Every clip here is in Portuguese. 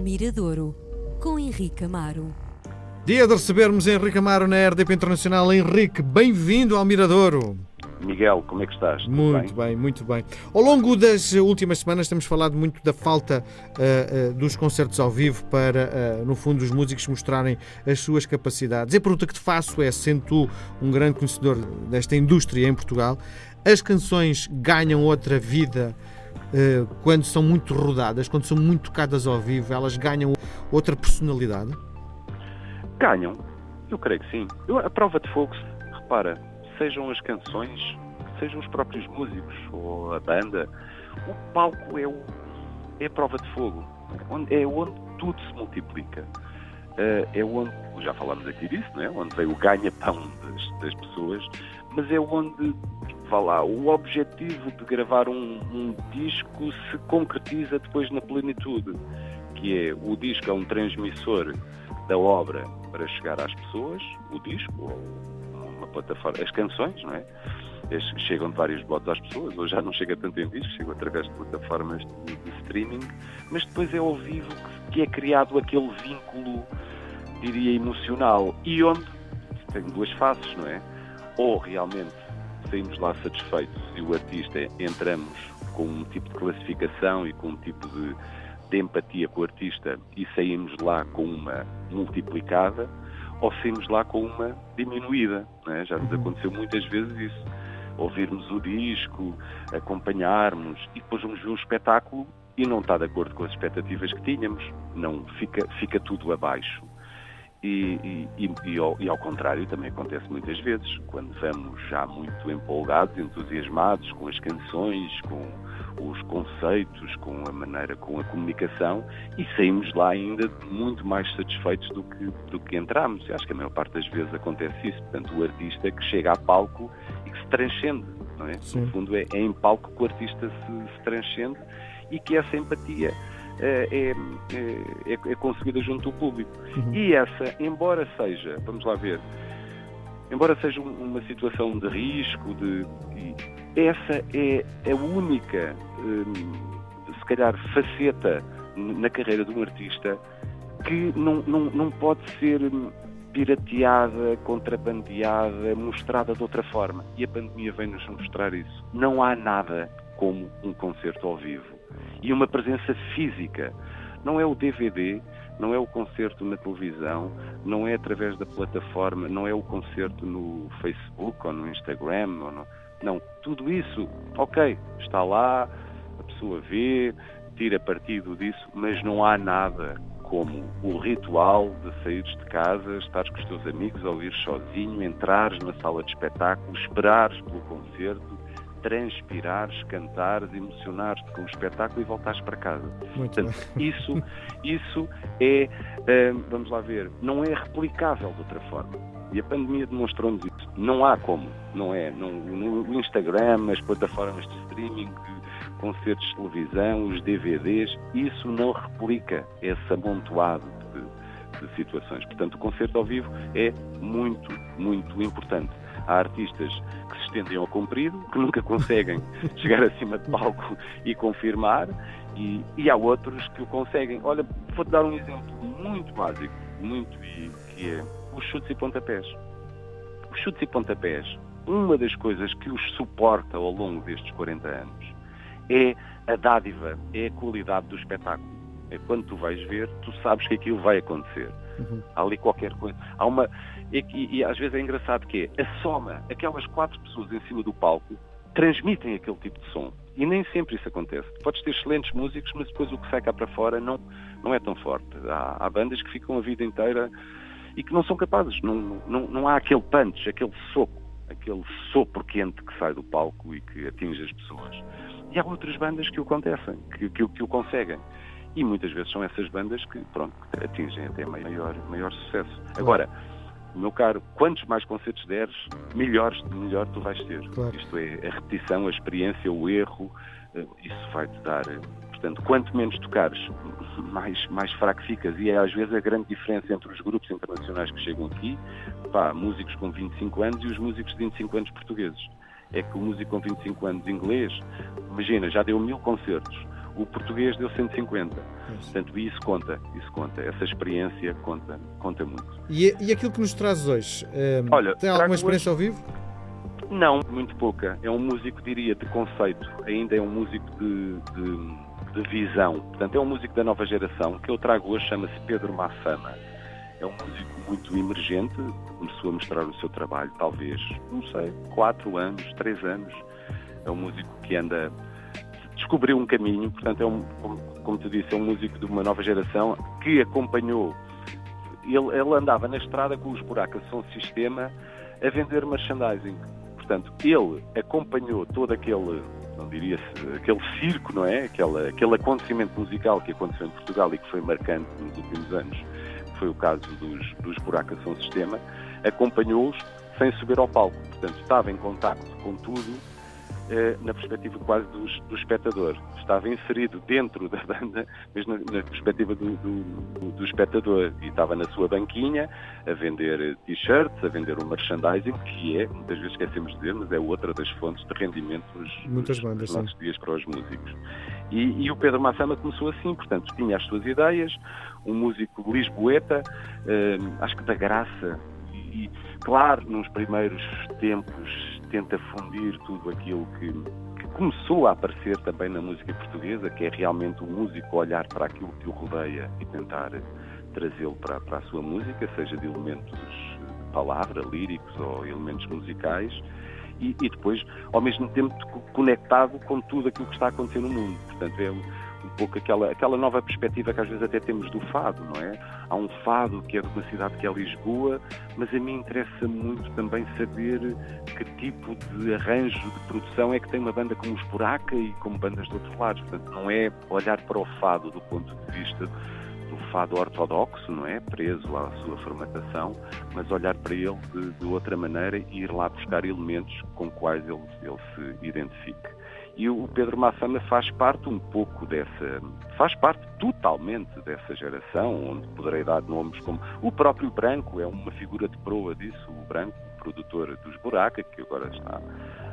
Miradouro, com Henrique Amaro. Dia de recebermos Henrique Amaro na RDP Internacional. Henrique, bem-vindo ao Miradouro. Miguel, como é que estás? Tudo Muito bem? muito bem. Ao longo das últimas semanas temos falado muito da falta uh, uh, dos concertos ao vivo para, uh, no fundo, os músicos mostrarem as suas capacidades. E a pergunta que te faço é, sendo tu um grande conhecedor desta indústria em Portugal, as canções ganham outra vida quando são muito rodadas, quando são muito tocadas ao vivo, elas ganham outra personalidade? Ganham, eu creio que sim. Eu, a prova de fogo, repara, sejam as canções, sejam os próprios músicos ou a banda, o palco é, o, é a prova de fogo, é onde tudo se multiplica. Eh, é onde, já falámos aqui disso, não é? onde vem o ganha-pão das, das, pessoas, mas é onde, vá lá, o objetivo de gravar um, um disco se concretiza depois na plenitude, que é o disco é um transmissor da obra para chegar às pessoas, o disco, ou plataforma, as canções, não é? chegam de vários modos às pessoas, ou já não chega tanto em disco, chegam através de plataformas de, de, streaming, mas depois é ao vivo que, que, é criado aquele vínculo, diria, emocional, e onde tem duas faces, não é? Ou realmente saímos lá satisfeitos e o artista entramos com um tipo de classificação e com um tipo de, de empatia com o artista e saímos lá com uma multiplicada, ou saímos lá com uma diminuída. É? Já nos aconteceu muitas vezes isso. Ouvirmos o disco, acompanharmos e depois vamos ver um espetáculo e não está de acordo com as expectativas que tínhamos. Não, fica, fica tudo abaixo. E, e, e, ao, e, ao, contrário também acontece muitas vezes, quando vamos já muito empolgados, entusiasmados com as canções, com os conceitos, com a maneira, com a comunicação e saímos lá ainda muito mais satisfeitos do que, do que entramos. Eu acho que a maior parte das vezes acontece isso. Portanto, o artista que chega a palco e que se transcende, não é? Sim. No fundo, é, é, em palco que o artista se, se transcende e que essa empatia é, é, é, é conseguida junto do público. Uhum. E essa, embora seja, vamos lá ver, embora seja uma situação de risco, de, essa é a única, hum, se calhar, faceta na carreira de um artista que não, não, não pode ser hum, pirateada, contrabandeada, mostrada de outra forma. E a pandemia vem-nos mostrar isso. Não há nada como um concerto ao vivo. E uma presença física. Não é o DVD, não é o concerto na televisão, não é através da plataforma, não é o concerto no Facebook ou no Instagram. Ou no... Não, tudo isso, ok, está lá, a pessoa vê, tira partido disso, mas não há nada como o ritual de saíres de casa, estares com os teus amigos, ouvir sozinho, entrares na sala de espetáculo, esperares pelo concerto, transpirares, cantares, emocionares-te com o espetáculo e voltares para casa. Muito Portanto, bem. isso, isso é, eh, vamos lá ver, não é replicável de outra forma. E a pandemia demonstrou-nos isso. Não há como, não é? No, no Instagram, as plataformas de streaming, concertos de televisão, os DVDs, isso não replica esse amontoado de, de situações. Portanto, o concerto ao vivo é muito, muito importante. Há artistas estendem ao comprido, que nunca conseguem chegar acima de palco e confirmar, e, e há outros que o conseguem. Olha, vou-te dar um exemplo muito básico, muito que é os chutes e pontapés. Os chutes e pontapés, uma das coisas que os suporta ao longo destes 40 anos é a dádiva, é a qualidade do espetáculo. É quando tu vais ver, tu sabes que aquilo vai acontecer. Uhum. Há ali qualquer coisa. Há uma. E, e, e, às vezes é engraçado que é a soma, aquelas quatro pessoas em cima do palco transmitem aquele tipo de som. E nem sempre isso acontece. Podes ter excelentes músicos, mas depois o que sai cá para fora não, não é tão forte. Há, há bandas que ficam a vida inteira e que não são capazes. Não, não, não há aquele punch, aquele soco, aquele sopro quente que sai do palco e que atinge as pessoas. E há outras bandas que o acontecem, que, que, que o conseguem. E muitas vezes são essas bandas que, pronto, atingem até maior, maior sucesso. Agora, meu caro, quantos mais concertos deres, melhores, melhor tu vais ter. Claro. Isto é, a repetição, a experiência, o erro, eh, isso vai-te dar eh, Portanto, quanto menos tocares, mais, mais fraco ficas. E é às vezes a grande diferença entre os grupos internacionais que chegam aqui, pá, músicos com 25 anos e os músicos de 25 anos portugueses. É que o músico com 25 anos inglês, imagina, já deu mil concertos. O português deu 150. Portanto, isso conta, isso conta. Essa experiência conta, conta muito. E, e aquilo que nos traz hoje, eh, Olha, tem alguma experiência ao vivo? Não, muito pouca. É um músico, diria, de conceito. Ainda é um músico de, de, de visão. Portanto, é um músico da nova geração. que eu trago hoje chama-se Pedro Massama. É um músico muito emergente. Começou a mostrar o seu trabalho, talvez, não sei, quatro anos, três anos. É um músico que anda descobriu um caminho, portanto é um, como, te disse, é um músico de uma nova geração que acompanhou. Ele, ele andava na estrada com os buracos som sistema a vender merchandising. Portanto, ele acompanhou todo aquele, não diria aquele circo, não é? Aquele, aquele acontecimento musical que aconteceu em Portugal e que foi marcante nos últimos anos, foi o caso dos, dos buracos som sistema, acompanhou-os sem subir ao palco. Portanto, estava em contacto com tudo na perspectiva quase do, do, espectador. Estava inserido dentro da banda, mas na, na perspectiva do, do, do, espectador. E estava na sua banquinha a vender t-shirts, a vender o merchandising, que é, muitas vezes esquecemos de dizer, mas é outra das fontes de rendimento dos, Muitas bandas, nossos dias para os músicos. E, e, o Pedro Massama começou assim, portanto, tinha as suas ideias, um músico lisboeta, eh, acho que da graça, e, claro, nos primeiros tempos tenta fundir tudo aquilo que, que, começou a aparecer também na música portuguesa, que é realmente o músico olhar para aquilo que o rodeia e tentar trazê-lo para, para a sua música, seja de elementos de palavra, líricos ou elementos musicais, e, e, depois, ao mesmo tempo, conectado com tudo aquilo que está a acontecer no mundo. Portanto, é um pouco aquela, aquela nova perspectiva que às vezes até temos do fado, não é? Há um fado que é de uma cidade que é Lisboa, mas a mim interessa muito também saber que tipo de arranjo de produção é que tem uma banda como os Buraca e como bandas de outros lados. Portanto, não é olhar para o fado do ponto de vista do fado ortodoxo, não é? Preso à sua formatação, mas olhar para ele de, de outra maneira e ir lá buscar elementos com quais ele, ele se identifique. E o Pedro Massama faz parte um pouco dessa, faz parte totalmente dessa geração, onde poderei dar nomes como o próprio Branco, é uma figura de proa disso, o Branco, produtor dos Buraca, que agora está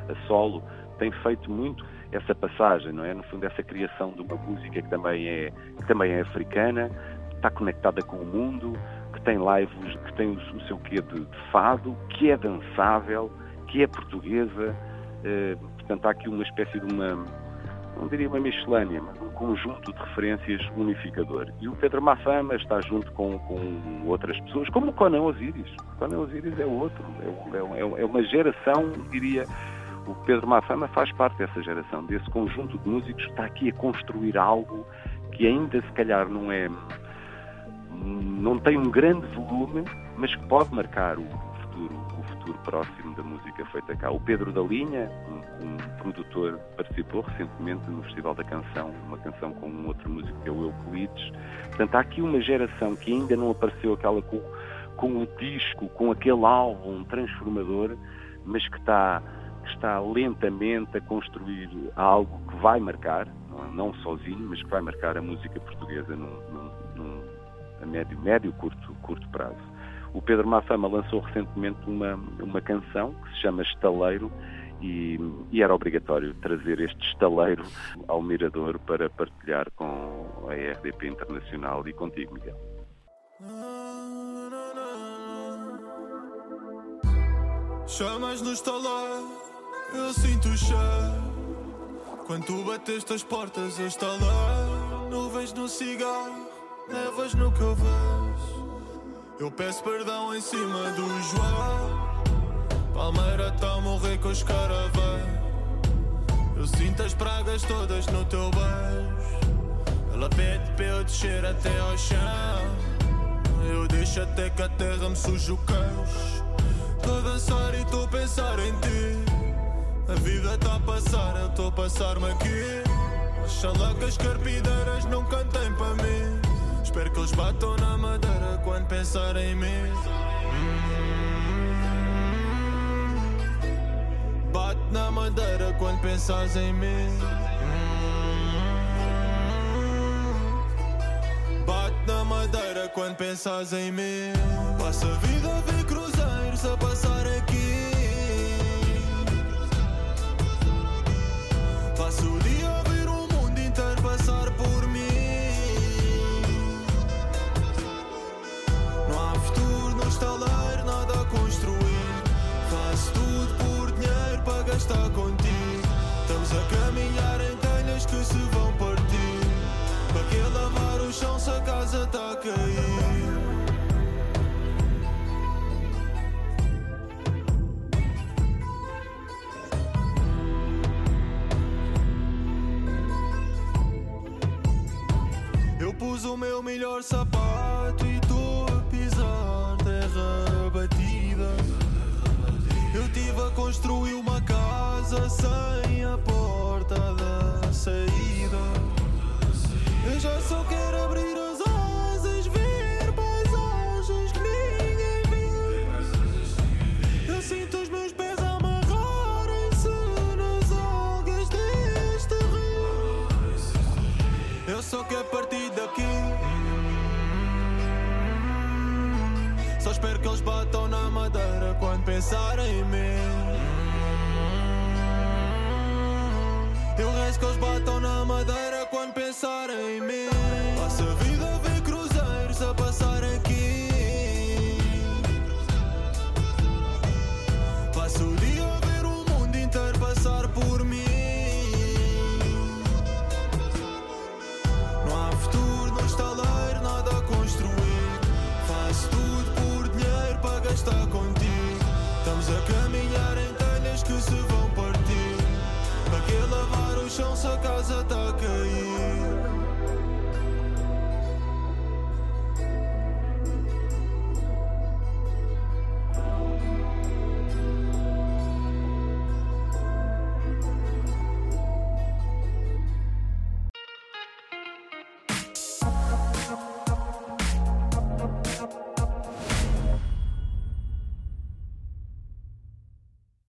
a solo, tem feito muito essa passagem, não é? No fundo, essa criação de uma música que também é, que também é africana, está conectada com o mundo, que tem lives, que tem o, o seu quê de, de fado, que é dançável, que é portuguesa. Eh, Portanto, há aqui uma espécie de uma, não diria uma miscelânea, mas um conjunto de referências unificador. E o Pedro Massama está junto com, com outras pessoas, como o Conan Osiris. O Conan Osiris é outro, é, é, é uma geração, diria, o Pedro Massama faz parte dessa geração, desse conjunto de músicos que está aqui a construir algo que ainda se calhar não é não tem um grande volume, mas que pode marcar o futuro, o futuro próximo da música feita cá. O Pedro da Linha, um, um, produtor, participou recentemente no Festival da Canção, uma canção com um outro músico que é o Euclides. Portanto, há aqui uma geração que ainda não apareceu aquela com, com o disco, com aquele álbum transformador, mas que está, que está lentamente a construir algo que vai marcar, não, não sozinho, mas que vai marcar a música portuguesa num, num, num a médio, médio curto, curto prazo. O Pedro Massama lançou recentemente uma, uma canção que se chama Estaleiro e, e, era obrigatório trazer este estaleiro ao Mirador para partilhar com a RDP Internacional e contigo, Miguel. Chamas no estaleiro, eu sinto o cheiro. Quando tu bateste as portas, eu estalei. Nuvens no cigarro, levas no que eu peço perdão em cima do João. Palmeira tá a morrer com os caravãs. Eu sinto as pragas todas no teu beijo. Ela pede para eu descer até ao chão. Eu deixo até que a terra me suja o queixo. Tô a dançar e tô a pensar em ti. A vida tá a passar, eu tô a passar-me aqui. Oxalá que carpideiras Espero que eles batam na madeira quando pensar em mim. Hum, bate na madeira quando pensas em mim. Hum, bate na madeira quando pensas em mim. Passa a vida a ver cruzeiros construir uma casa sem a porta da saída. Eu já só quero abrir as asas, ver paisagens que ninguém vê. Eu sinto os meus pés amarrarem-se nas algas deste rio. Eu só quero partir daqui. Só espero que eles batam pensarem em mim. Eu rezo que eles batam na madeira quando pensarem em mim.